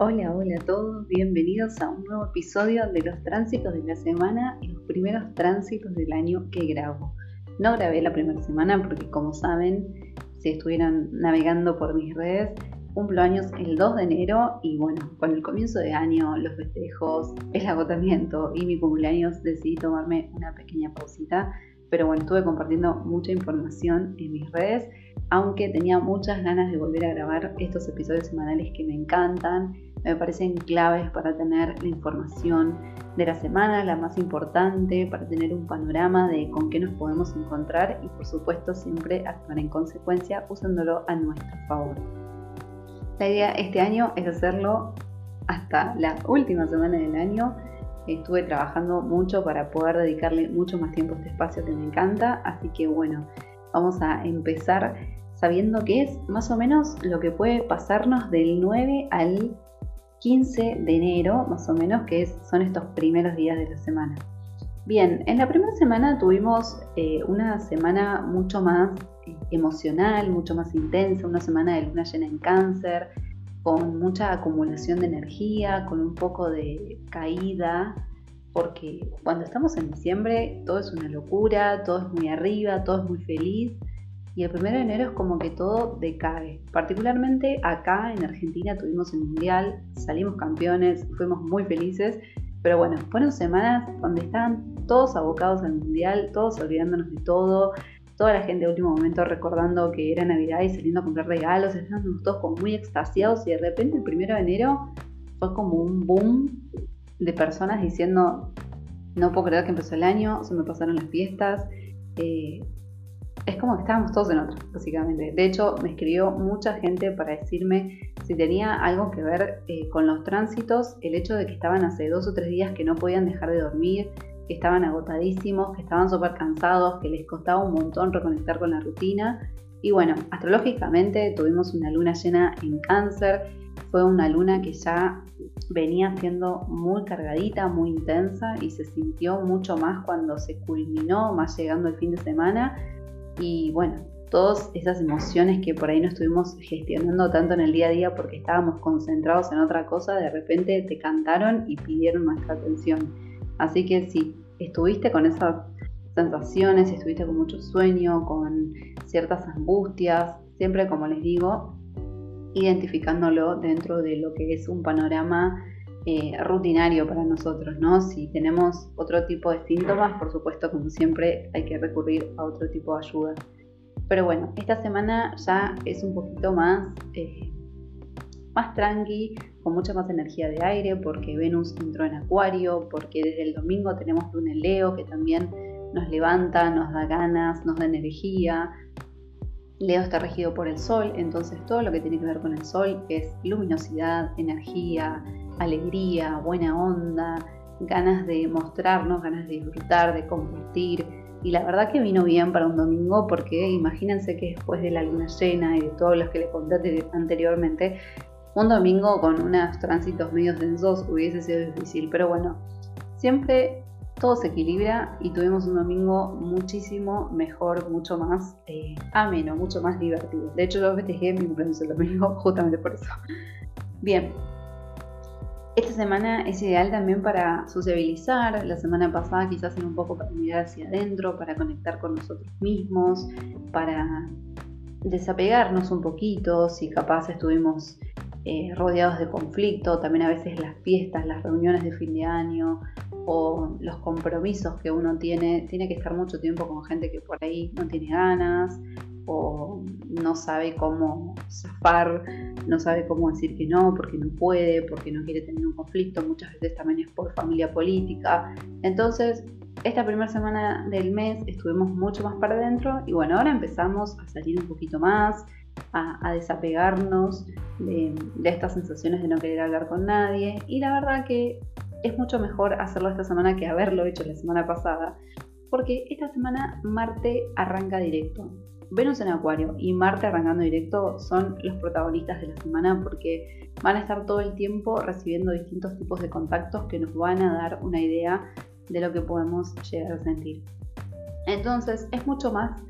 Hola, hola a todos, bienvenidos a un nuevo episodio de los tránsitos de la semana y los primeros tránsitos del año que grabo. No grabé la primera semana porque como saben, si estuvieran navegando por mis redes, cumplo años el 2 de enero y bueno, con el comienzo de año, los festejos, el agotamiento y mi cumpleaños decidí tomarme una pequeña pausita, pero bueno, estuve compartiendo mucha información en mis redes aunque tenía muchas ganas de volver a grabar estos episodios semanales que me encantan me parecen claves para tener la información de la semana, la más importante, para tener un panorama de con qué nos podemos encontrar y por supuesto siempre actuar en consecuencia usándolo a nuestro favor. La idea este año es hacerlo hasta la última semana del año. Estuve trabajando mucho para poder dedicarle mucho más tiempo a este espacio que me encanta, así que bueno, vamos a empezar sabiendo que es más o menos lo que puede pasarnos del 9 al 15 de enero, más o menos, que son estos primeros días de la semana. Bien, en la primera semana tuvimos eh, una semana mucho más eh, emocional, mucho más intensa, una semana de luna llena en cáncer, con mucha acumulación de energía, con un poco de caída, porque cuando estamos en diciembre todo es una locura, todo es muy arriba, todo es muy feliz, y el primero de enero es como que todo decae. Particularmente acá en Argentina tuvimos el Mundial, salimos campeones, fuimos muy felices, pero bueno, fueron semanas donde estaban todos abocados al Mundial, todos olvidándonos de todo, toda la gente de último momento recordando que era Navidad y saliendo a comprar regalos, estábamos todos como muy extasiados y de repente el primero de enero fue como un boom de personas diciendo, no puedo creer que empezó el año, se me pasaron las fiestas. Eh, es como que estábamos todos en otro, básicamente. De hecho, me escribió mucha gente para decirme si tenía algo que ver eh, con los tránsitos, el hecho de que estaban hace dos o tres días que no podían dejar de dormir, que estaban agotadísimos, que estaban súper cansados, que les costaba un montón reconectar con la rutina. Y bueno, astrológicamente tuvimos una luna llena en cáncer, fue una luna que ya venía siendo muy cargadita, muy intensa y se sintió mucho más cuando se culminó, más llegando el fin de semana y bueno, todas esas emociones que por ahí no estuvimos gestionando tanto en el día a día porque estábamos concentrados en otra cosa, de repente te cantaron y pidieron nuestra atención. Así que si estuviste con esas sensaciones, estuviste con mucho sueño, con ciertas angustias, siempre como les digo, identificándolo dentro de lo que es un panorama eh, rutinario para nosotros, ¿no? Si tenemos otro tipo de síntomas, por supuesto, como siempre, hay que recurrir a otro tipo de ayuda. Pero bueno, esta semana ya es un poquito más, eh, más tranqui, con mucha más energía de aire, porque Venus entró en Acuario, porque desde el domingo tenemos Luna en Leo, que también nos levanta, nos da ganas, nos da energía. Leo está regido por el Sol, entonces todo lo que tiene que ver con el Sol es luminosidad, energía, alegría, buena onda, ganas de mostrarnos, ganas de disfrutar, de compartir. Y la verdad que vino bien para un domingo porque imagínense que después de la luna llena y de todos los que les conté anteriormente, un domingo con unos tránsitos medios densos hubiese sido difícil. Pero bueno, siempre todo se equilibra y tuvimos un domingo muchísimo mejor, mucho más eh, ameno, mucho más divertido. De hecho, yo festejé mi cumpleaños el domingo justamente por eso. Bien, esta semana es ideal también para sociabilizar. La semana pasada quizás era un poco para mirar hacia adentro, para conectar con nosotros mismos, para desapegarnos un poquito, si capaz estuvimos eh, rodeados de conflicto, también a veces las fiestas, las reuniones de fin de año o los compromisos que uno tiene, tiene que estar mucho tiempo con gente que por ahí no tiene ganas o no sabe cómo zafar, no sabe cómo decir que no, porque no puede, porque no quiere tener un conflicto, muchas veces también es por familia política. Entonces, esta primera semana del mes estuvimos mucho más para adentro y bueno, ahora empezamos a salir un poquito más, a, desapegarnos de, de estas sensaciones de no querer hablar con nadie y la verdad que es mucho mejor hacerlo esta semana que haberlo hecho la semana pasada, porque esta semana Marte arranca directo. Venus en Acuario y Marte arrancando directo son los protagonistas de la semana porque van a estar todo el tiempo recibiendo distintos tipos de contactos que nos van a dar una idea de lo que podemos llegar a sentir. Entonces es mucho más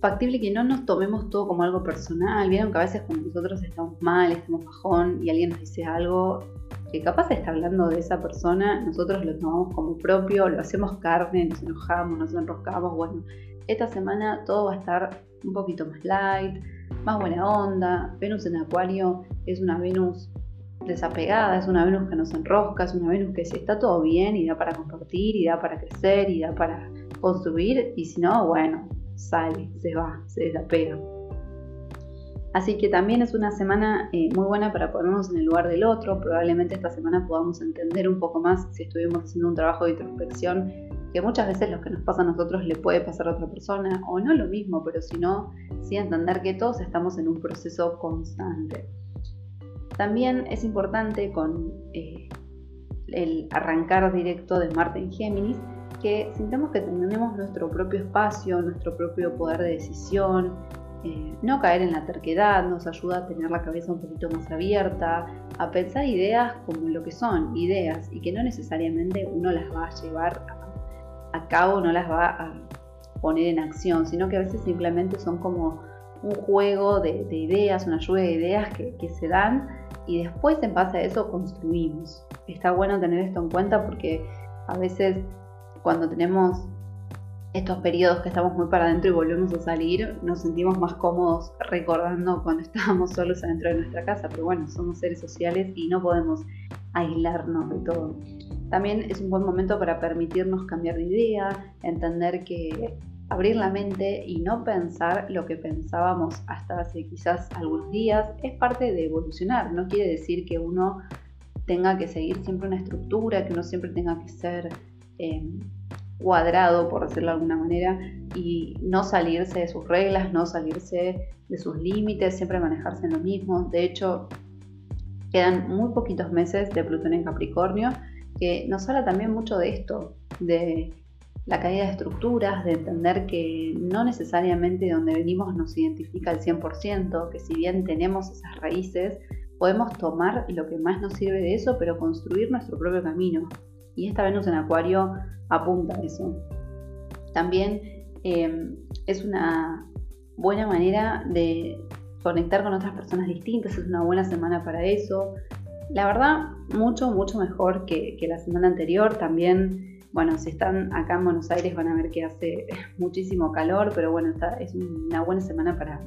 factible que no nos tomemos todo como algo personal. Vieron que a veces cuando nosotros estamos mal, estamos bajón y alguien nos dice algo que capaz está hablando de esa persona, nosotros lo tomamos como propio, lo hacemos carne, nos enojamos, nos enroscamos. Bueno, esta semana todo va a estar un poquito más light, más buena onda. Venus en Acuario es una Venus desapegada, es una Venus que nos enrosca, es una Venus que si está todo bien y da para compartir, y da para crecer, y da para construir, y si no, bueno, sale, se va, se desapega. Así que también es una semana eh, muy buena para ponernos en el lugar del otro. Probablemente esta semana podamos entender un poco más si estuvimos haciendo un trabajo de introspección, que muchas veces lo que nos pasa a nosotros le puede pasar a otra persona, o no lo mismo, pero si no, sí entender que todos estamos en un proceso constante. También es importante con eh, el arrancar directo de Marte en Géminis, que sintamos que tenemos nuestro propio espacio, nuestro propio poder de decisión, eh, no caer en la terquedad nos ayuda a tener la cabeza un poquito más abierta, a pensar ideas como lo que son, ideas, y que no necesariamente uno las va a llevar a, cabo, no las va a poner en acción, sino que a veces simplemente son como un juego de, ideas, una lluvia de ideas que, que se dan y después en base a eso construimos. Está bueno tener esto en cuenta porque a veces cuando tenemos estos periodos que estamos muy para adentro y volvemos a salir, nos sentimos más cómodos recordando cuando estábamos solos adentro de nuestra casa, pero bueno, somos seres sociales y no podemos aislarnos de todo. También es un buen momento para permitirnos cambiar de idea, entender que abrir la mente y no pensar lo que pensábamos hasta hace quizás algunos días es parte de evolucionar. No quiere decir que uno tenga que seguir siempre una estructura, que uno siempre tenga que ser... Eh, cuadrado, por decirlo de alguna manera, y no salirse de sus reglas, no salirse de sus límites, siempre manejarse en lo mismo. De hecho, quedan muy poquitos meses de Plutón en Capricornio, que nos habla también mucho de esto, de la caída de estructuras, de entender que no necesariamente donde venimos nos identifica al 100%, que si bien tenemos esas raíces, podemos tomar lo que más nos sirve de eso, pero construir nuestro propio camino. Y esta Venus en Acuario apunta a eso. También em, es una buena manera de conectar con otras personas distintas, es una buena semana para eso. La verdad, mucho, mucho mejor que, la semana anterior. También, bueno, si están acá en Buenos Aires van a ver que hace muchísimo calor, pero bueno, es una buena semana para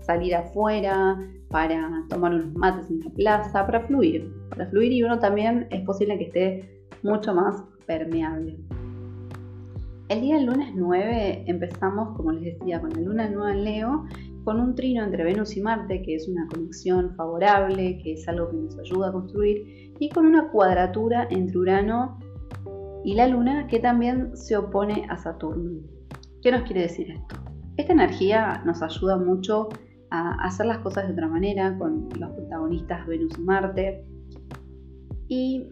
salir afuera, para tomar unos mates en la plaza, para fluir, para fluir y uno también es posible que esté mucho más permeable. El día del lunes 9 empezamos, como les decía, con la luna nueva en Leo, con un trino entre Venus y Marte, que es una conexión favorable, que es algo que nos ayuda a construir, y con una cuadratura entre Urano y la Luna, que también se opone a Saturno. ¿Qué nos quiere decir esto? Esta energía nos ayuda mucho a hacer las cosas de otra manera con los protagonistas Venus y Marte. Y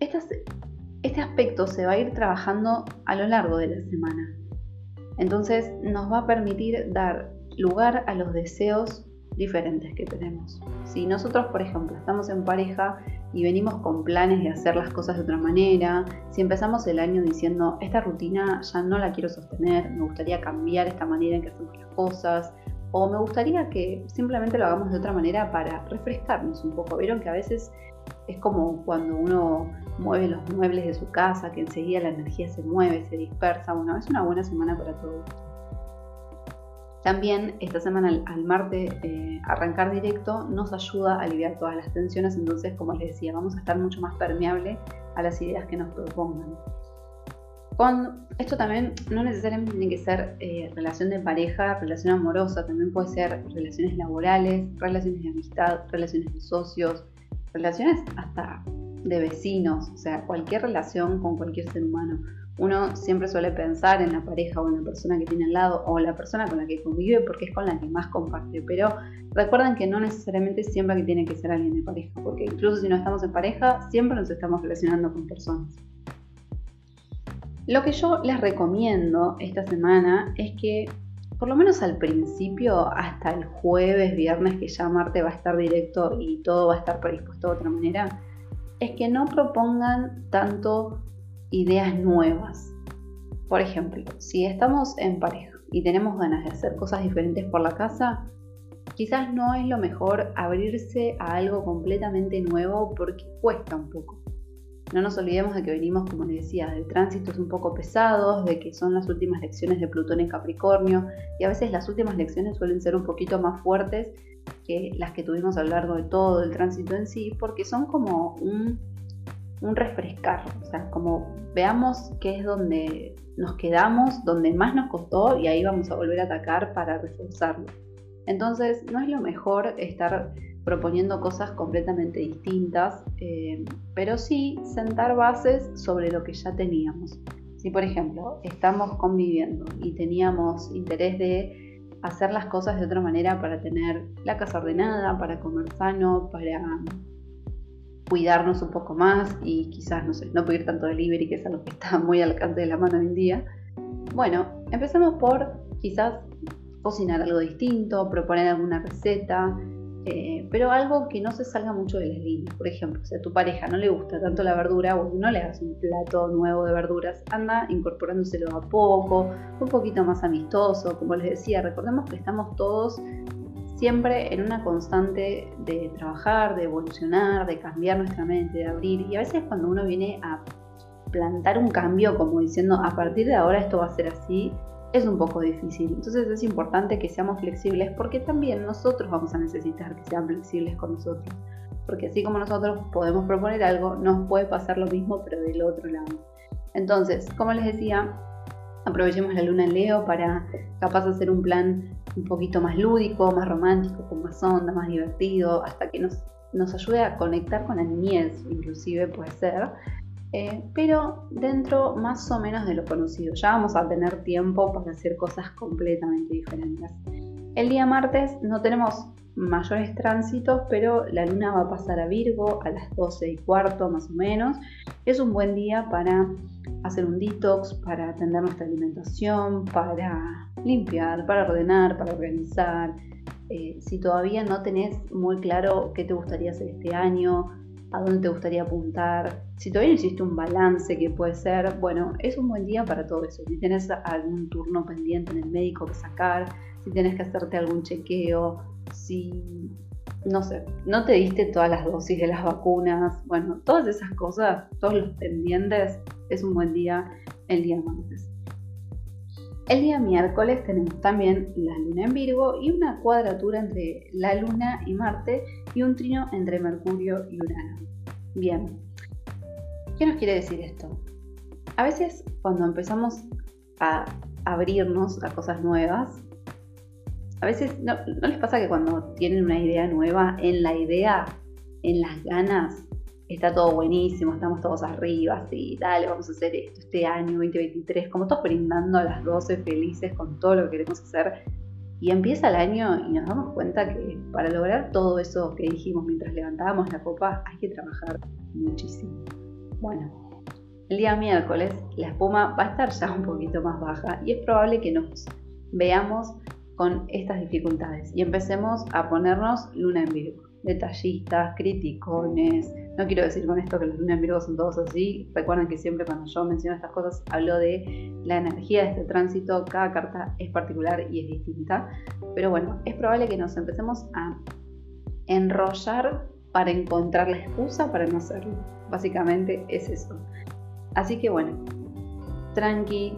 este aspecto se va a ir trabajando a lo largo de la semana. Entonces nos va a permitir dar lugar a los deseos diferentes que tenemos. Si nosotros, por ejemplo, estamos en pareja y venimos con planes de hacer las cosas de otra manera, si empezamos el año diciendo, esta rutina ya no la quiero sostener, me gustaría cambiar esta manera en que hacemos las cosas, o me gustaría que simplemente lo hagamos de otra manera para refrescarnos un poco. Vieron que a veces es como cuando uno mueve los muebles de su casa, que enseguida la energía se mueve, se dispersa. Bueno, es una buena semana para todo También esta semana al, martes eh, arrancar directo nos ayuda a aliviar todas las tensiones, entonces como les decía, vamos a estar mucho más permeable a las ideas que nos propongan. Con, esto también no necesariamente tiene que ser eh, relación de pareja, relación amorosa, también puede ser relaciones laborales, relaciones de amistad, relaciones de socios, relaciones hasta de vecinos, o sea, cualquier relación con cualquier ser humano. Uno siempre suele pensar en la pareja o en la persona que tiene al lado o la persona con la que convive porque es con la que más comparte. Pero recuerden que no necesariamente siempre que tiene que ser alguien de pareja, porque incluso si no estamos en pareja, siempre nos estamos relacionando con personas. Lo que yo les recomiendo esta semana es que por lo menos al principio, hasta el jueves, viernes, que ya Marte va a estar directo y todo va a estar predispuesto de otra manera, es que no propongan tanto ideas nuevas. Por ejemplo, si estamos en pareja y tenemos ganas de hacer cosas diferentes por la casa, quizás no es lo mejor abrirse a algo completamente nuevo porque cuesta un poco. No nos olvidemos de que venimos, como les decía, de tránsitos un poco pesados, de que son las últimas lecciones de Plutón en Capricornio y a veces las últimas lecciones suelen ser un poquito más fuertes que las que tuvimos a lo largo de todo el tránsito en sí, porque son como un, un refrescar, o sea, como veamos qué es donde nos quedamos, donde más nos costó y ahí vamos a volver a atacar para reforzarlo. Entonces, no es lo mejor estar proponiendo cosas completamente distintas, eh, pero sí sentar bases sobre lo que ya teníamos. Si por ejemplo estamos conviviendo y teníamos interés de hacer las cosas de otra manera para tener la casa ordenada, para comer sano, para cuidarnos un poco más y quizás, no pedir tanto delivery, que es algo que está muy al alcance de la mano hoy en día. Bueno, empecemos por quizás cocinar algo distinto, proponer alguna receta, eh, pero algo que no se salga mucho de las líneas. Por ejemplo, si a tu pareja no le gusta tanto la verdura, bueno, no le hagas un plato nuevo de verduras, anda incorporándoselo a poco, un poquito más amistoso. Como les decía, recordemos que estamos todos siempre en una constante de trabajar, de evolucionar, de cambiar nuestra mente, de abrir. Y a veces cuando uno viene a plantar un cambio, como diciendo, a partir de ahora esto va a ser así, es un poco difícil. Entonces es importante que seamos flexibles porque también nosotros vamos a necesitar que sean flexibles con nosotros. Porque así como nosotros podemos proponer algo, nos puede pasar lo mismo pero del otro lado. Entonces, como les decía, aprovechemos la luna en Leo para capaz hacer un plan un poquito más lúdico, más romántico, con más onda, más divertido, hasta que nos, nos ayude a conectar con la niñez, inclusive puede ser, eh, pero dentro más o menos de lo conocido. Ya vamos a tener tiempo para hacer cosas completamente diferentes. El día martes no tenemos mayores tránsitos, pero la luna va a pasar a Virgo a las 12 y cuarto más o menos. Es un buen día para hacer un detox, para atender nuestra alimentación, para limpiar, para ordenar, para organizar. Eh, si todavía no tenés muy claro qué te gustaría hacer este año, a dónde te gustaría apuntar. Si todavía no hiciste un balance que puede ser, bueno, es un buen día para todo eso. Si tienes algún turno pendiente en el médico que sacar, si tienes que hacerte algún chequeo, si, no sé, no te diste todas las dosis de las vacunas, bueno, todas esas cosas, todos los pendientes, es un buen día el día martes. El día miércoles tenemos también la luna en Virgo y una cuadratura entre la luna y Marte y un trino entre Mercurio y Urano. Bien, ¿qué nos quiere decir esto? A veces cuando empezamos a abrirnos a cosas nuevas, a veces no, no les pasa que cuando tienen una idea nueva, en la idea, en las ganas, está todo buenísimo, estamos todos arriba, sí, dale, vamos a hacer esto este año 2023, como todos brindando a las 12 felices con todo lo que queremos hacer. Y empieza el año y nos damos cuenta que para lograr todo eso que dijimos mientras levantábamos la copa hay que trabajar muchísimo. Bueno, el día miércoles la espuma va a estar ya un poquito más baja y es probable que nos veamos con estas dificultades y empecemos a ponernos luna en Virgo detallistas, criticones. No quiero decir con esto que los lunes en Virgo son todos así. Recuerden que siempre cuando yo menciono estas cosas hablo de la energía de este tránsito. Cada carta es particular y es distinta. Pero bueno, es probable que nos empecemos a enrollar para encontrar la excusa para no hacerlo. Básicamente es eso. Así que bueno, tranqui.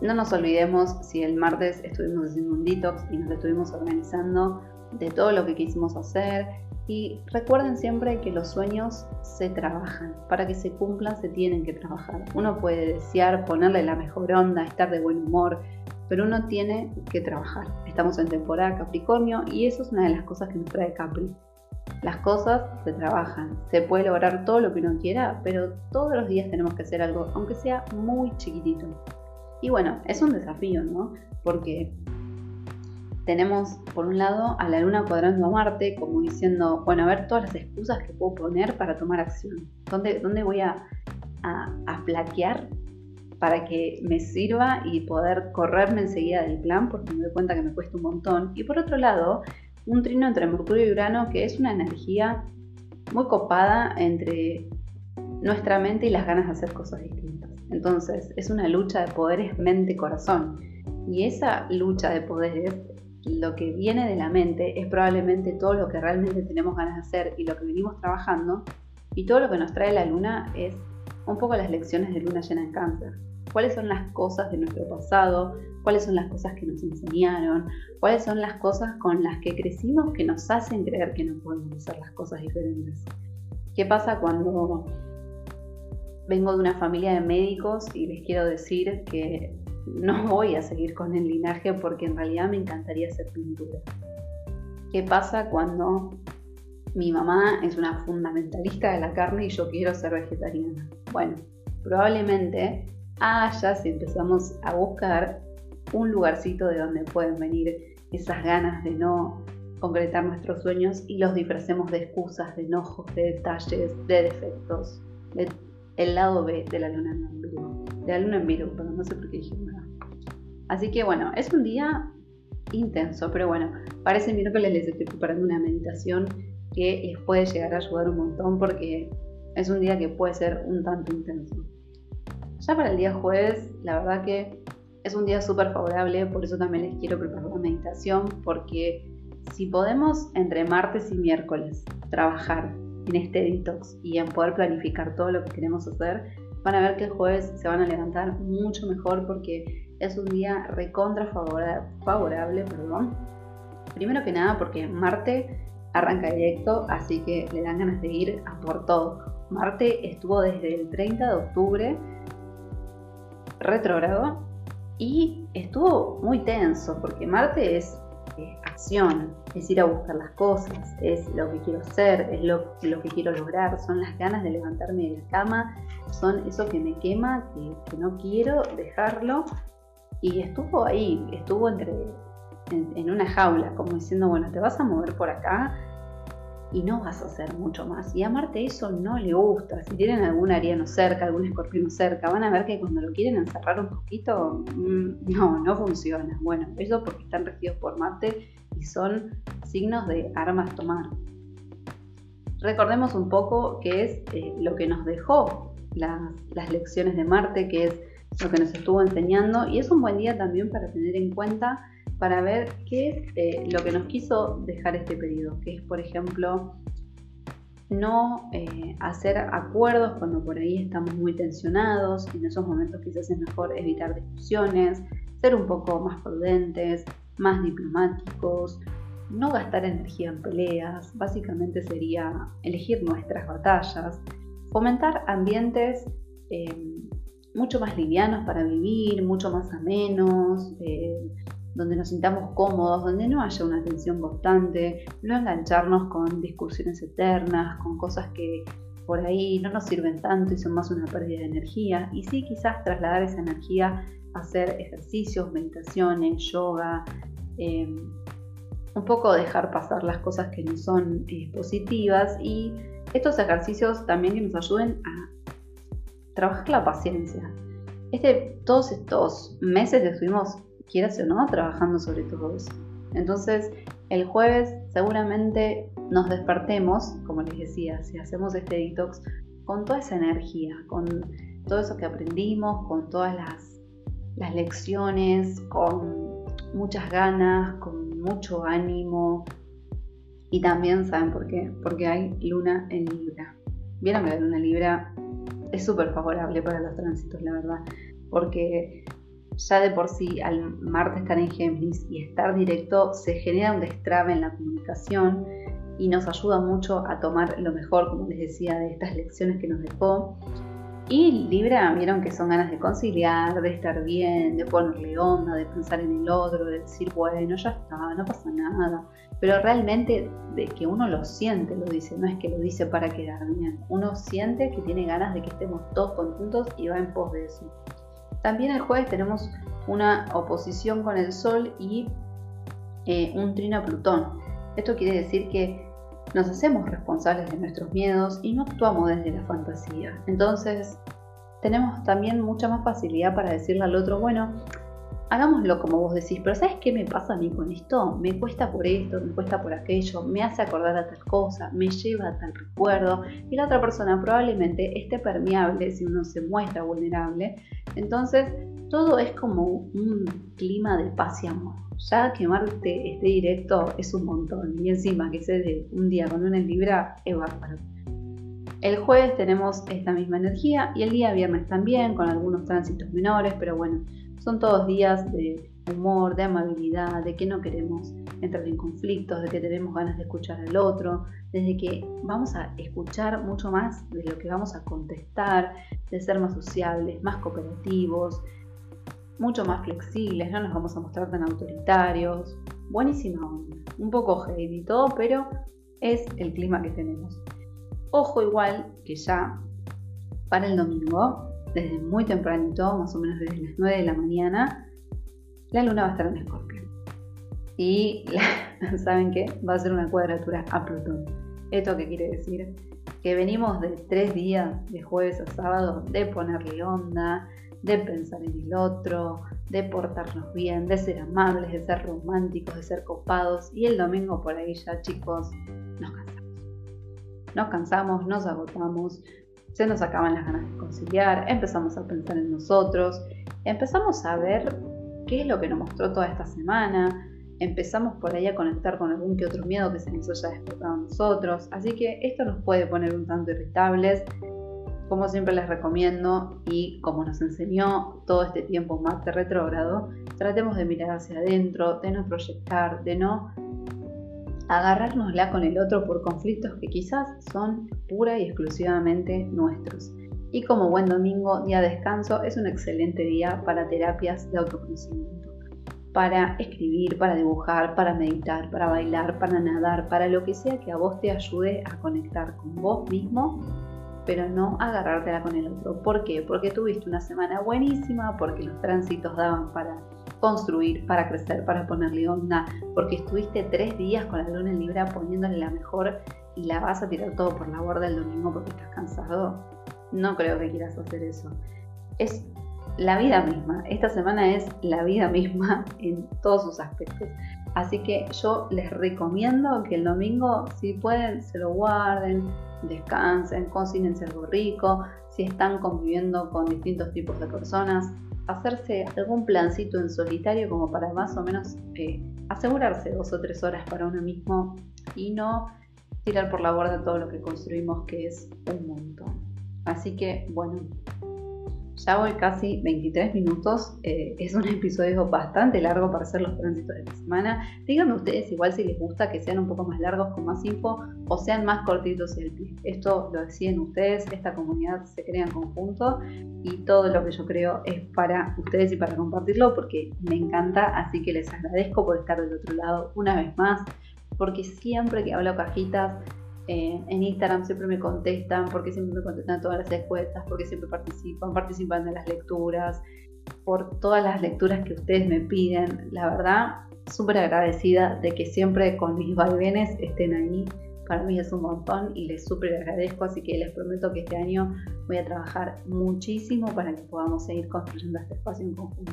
No nos olvidemos si el martes estuvimos haciendo un detox y nos estuvimos organizando de todo lo que quisimos hacer, y recuerden siempre que los sueños se trabajan. Para que se cumplan se tienen que trabajar. Uno puede desear ponerle la mejor onda, estar de buen humor, pero uno tiene que trabajar. Estamos en temporada Capricornio y eso es una de las cosas que nos trae Capri. Las cosas se trabajan, se puede lograr todo lo que uno quiera, pero todos los días tenemos que hacer algo, aunque sea muy chiquitito. Y bueno, es un desafío, ¿no? Porque tenemos por un lado a la luna cuadrando a Marte, como diciendo, bueno, a ver todas las excusas que puedo poner para tomar acción. ¿Dónde, dónde voy a, a, flaquear para que me sirva y poder correrme enseguida del plan porque me doy cuenta que me cuesta un montón? Y por otro lado, un trino entre Mercurio y Urano que es una energía muy copada entre nuestra mente y las ganas de hacer cosas distintas. Entonces, es una lucha de poderes mente-corazón Y esa lucha de poderes, lo que viene de la mente es probablemente todo lo que realmente tenemos ganas de hacer y lo que venimos trabajando. Y todo lo que nos trae la luna es un poco las lecciones de luna llena en cáncer. ¿Cuáles son las cosas de nuestro pasado? ¿Cuáles son las cosas que nos enseñaron? ¿Cuáles son las cosas con las que crecimos que nos hacen creer que no podemos hacer las cosas diferentes? ¿Qué pasa cuando vengo de una familia de médicos y les quiero decir que no voy a seguir con el linaje porque en realidad me encantaría hacer pintura. ¿Qué pasa cuando mi mamá es una fundamentalista de la carne y yo quiero ser vegetariana? Bueno, probablemente haya, si empezamos a buscar, un lugarcito de donde pueden venir esas ganas de no concretar nuestros sueños y los disfracemos de excusas, de enojos, de detalles, de defectos, de el lado B de la luna en Virgo, de la luna en Virgo, pero no sé por qué dije. Así que bueno, es un día intenso, pero bueno, para ese miércoles les estoy preparando una meditación que les puede llegar a ayudar un montón porque es un día que puede ser un tanto intenso. Ya para el día jueves, la verdad que es un día súper favorable, por eso también les quiero preparar una meditación, porque si podemos entre martes y miércoles trabajar en este detox y en poder planificar todo lo que queremos hacer, van a ver que el jueves se van a levantar mucho mejor porque es un día recontra favorable. Perdón. Primero que nada porque Marte arranca directo, así que le dan ganas de ir a por todo. Marte estuvo desde el 30 de octubre retrógrado y estuvo muy tenso porque Marte es es ir a buscar las cosas, es lo que quiero ser, es lo, lo, que quiero lograr, son las ganas de levantarme de la cama, son eso que me quema, que, no quiero dejarlo. Y estuvo ahí, estuvo entre, en, una jaula, como diciendo, bueno, te vas a mover por acá, y no vas a hacer mucho más. Y a Marte eso no le gusta. Si tienen algún ariano cerca, algún escorpión cerca, van a ver que cuando lo quieren encerrar un poquito, mm, no, no funciona. Bueno, eso porque están regidos por Marte y son signos de armas tomar. Recordemos un poco qué es eh, lo que nos dejó las, las lecciones de Marte, que es lo que nos estuvo enseñando y es un buen día también para tener en cuenta para ver qué es eh, lo que nos quiso dejar este periodo, que es, por ejemplo, no eh, hacer acuerdos cuando por ahí estamos muy tensionados, en esos momentos quizás es mejor evitar discusiones, ser un poco más prudentes, más diplomáticos, no gastar energía en peleas, básicamente sería elegir nuestras batallas, fomentar ambientes eh, mucho más livianos para vivir, mucho más amenos, donde nos sintamos cómodos, donde no haya una tensión constante, no engancharnos con discusiones eternas, con cosas que por ahí no nos sirven tanto y son más una pérdida de energía. Y sí, quizás trasladar esa energía hacer ejercicios, meditaciones, yoga, em, un poco dejar pasar las cosas que no son eh, positivas y estos ejercicios también que nos ayuden a trabajar la paciencia. Este, todos estos meses estuvimos quieras o no, trabajando sobre todo eso. Entonces, el jueves seguramente nos despertemos, como les decía, si hacemos este detox, con toda esa energía, con todo eso que aprendimos, con todas las, las lecciones, con muchas ganas, con mucho ánimo. Y también, ¿saben por qué? Porque hay luna en Libra. Vieron que la luna en Libra es súper favorable para los tránsitos, la verdad. Porque ya de por sí al Marte estar en Géminis y estar directo se genera un destrave en la comunicación y nos ayuda mucho a tomar lo mejor, como les decía, de estas lecciones que nos dejó. Y Libra, vieron que son ganas de conciliar, de estar bien, de ponerle onda, de pensar en el otro, de decir, bueno, ya está, no pasa nada. Pero realmente de que uno lo siente, lo dice, no es que lo dice para quedar bien. Uno siente que tiene ganas de que estemos todos conjuntos y va en pos de eso. También el jueves tenemos una oposición con el Sol y eh, un trino a Plutón. Esto quiere decir que nos hacemos responsables de nuestros miedos y no actuamos desde la fantasía. Entonces, tenemos también mucha más facilidad para decirle al otro, bueno, hagámoslo como vos decís, pero ¿sabes qué me pasa a mí con esto? Me cuesta por esto, me cuesta por aquello, me hace acordar a tal cosa, me lleva a tal recuerdo y la otra persona probablemente esté permeable si uno se muestra vulnerable. Entonces, todo es como un clima de paz y amor. Ya quemarte este directo es un montón y encima que se de un día con una libra es. El jueves tenemos esta misma energía y el día viernes también con algunos tránsitos menores, pero bueno, son todos días de humor, de amabilidad, de que no queremos entrar en conflictos, de que tenemos ganas de escuchar al otro, desde que vamos a escuchar mucho más de lo que vamos a contestar, de ser más sociables, más cooperativos, mucho más flexibles, no nos vamos a mostrar tan autoritarios. Buenísima onda, un poco heavy y todo, pero es el clima que tenemos. Ojo igual que ya para el domingo desde muy tempranito, más o menos desde las 9 de la mañana, la luna va a estar en Escorpio. Y ¿saben qué? Va a ser una cuadratura a Plutón. ¿Esto qué quiere decir? Que venimos de tres días, de jueves a sábado, de ponerle onda, de pensar en el otro, de portarnos bien, de ser amables, de ser románticos, de ser copados. Y el domingo por ahí ya, chicos, nos cansamos. Nos cansamos, nos agotamos, se nos acaban las ganas de conciliar, empezamos a pensar en nosotros, empezamos a ver qué es lo que nos mostró toda esta semana, empezamos por ahí a conectar con algún que otro miedo que se nos haya despertado a nosotros, así que esto nos puede poner un tanto irritables, como siempre les recomiendo y como nos enseñó todo este tiempo Marte retrógrado, tratemos de mirar hacia adentro, de no proyectar, de no agarrárnosla con el otro por conflictos que quizás son pura y exclusivamente nuestros. Y como buen domingo, día de descanso, es un excelente día para terapias de autoconocimiento, para escribir, para dibujar, para meditar, para bailar, para nadar, para lo que sea que a vos te ayude a conectar con vos mismo, pero no agarrártela con el otro. ¿Por qué? Porque tuviste una semana buenísima, porque los tránsitos daban para construir, para crecer, para ponerle onda, porque estuviste tres días con la luna en Libra poniéndole la mejor y la vas a tirar todo por la borda el domingo porque estás cansado. No creo que quieras hacer eso. Es la vida misma. Esta semana es la vida misma en todos sus aspectos. Así que yo les recomiendo que el domingo, si pueden, se lo guarden, descansen, cocínense algo rico. Si están conviviendo con distintos tipos de personas, hacerse algún plancito en solitario como para más o menos eh, asegurarse dos o tres horas para uno mismo y no tirar por la borda todo lo que construimos que es un montón. Así que bueno, ya voy casi 23 minutos. Eh, es un episodio bastante largo para hacer los tránsitos de la semana. Díganme ustedes igual si les gusta que sean un poco más largos con más info o sean más cortitos el pie. Esto lo deciden ustedes, esta comunidad se crea en conjunto y todo lo que yo creo es para ustedes y para compartirlo porque me encanta. Así que les agradezco por estar del otro lado una vez más porque siempre que hablo cajitas eh, en Instagram siempre me contestan, porque siempre me contestan todas las encuestas, porque siempre participan, participan de las lecturas, por todas las lecturas que ustedes me piden. La verdad, súper agradecida de que siempre con mis vaivenes estén ahí. Para mí es un montón y les súper agradezco, así que les prometo que este año voy a trabajar muchísimo para que podamos seguir construyendo este espacio en conjunto.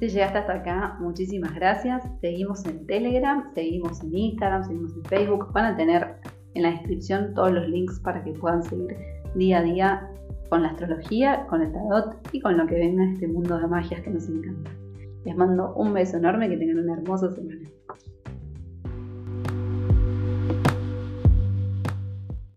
Si llegaste hasta acá, muchísimas gracias. Seguimos en Telegram, seguimos en Instagram, seguimos en Facebook. Van a tener en la descripción todos los links para que puedan seguir día a día con la astrología, con el tarot y con lo que venga este mundo de magias que nos encanta. Les mando un beso enorme, que tengan una hermosa semana.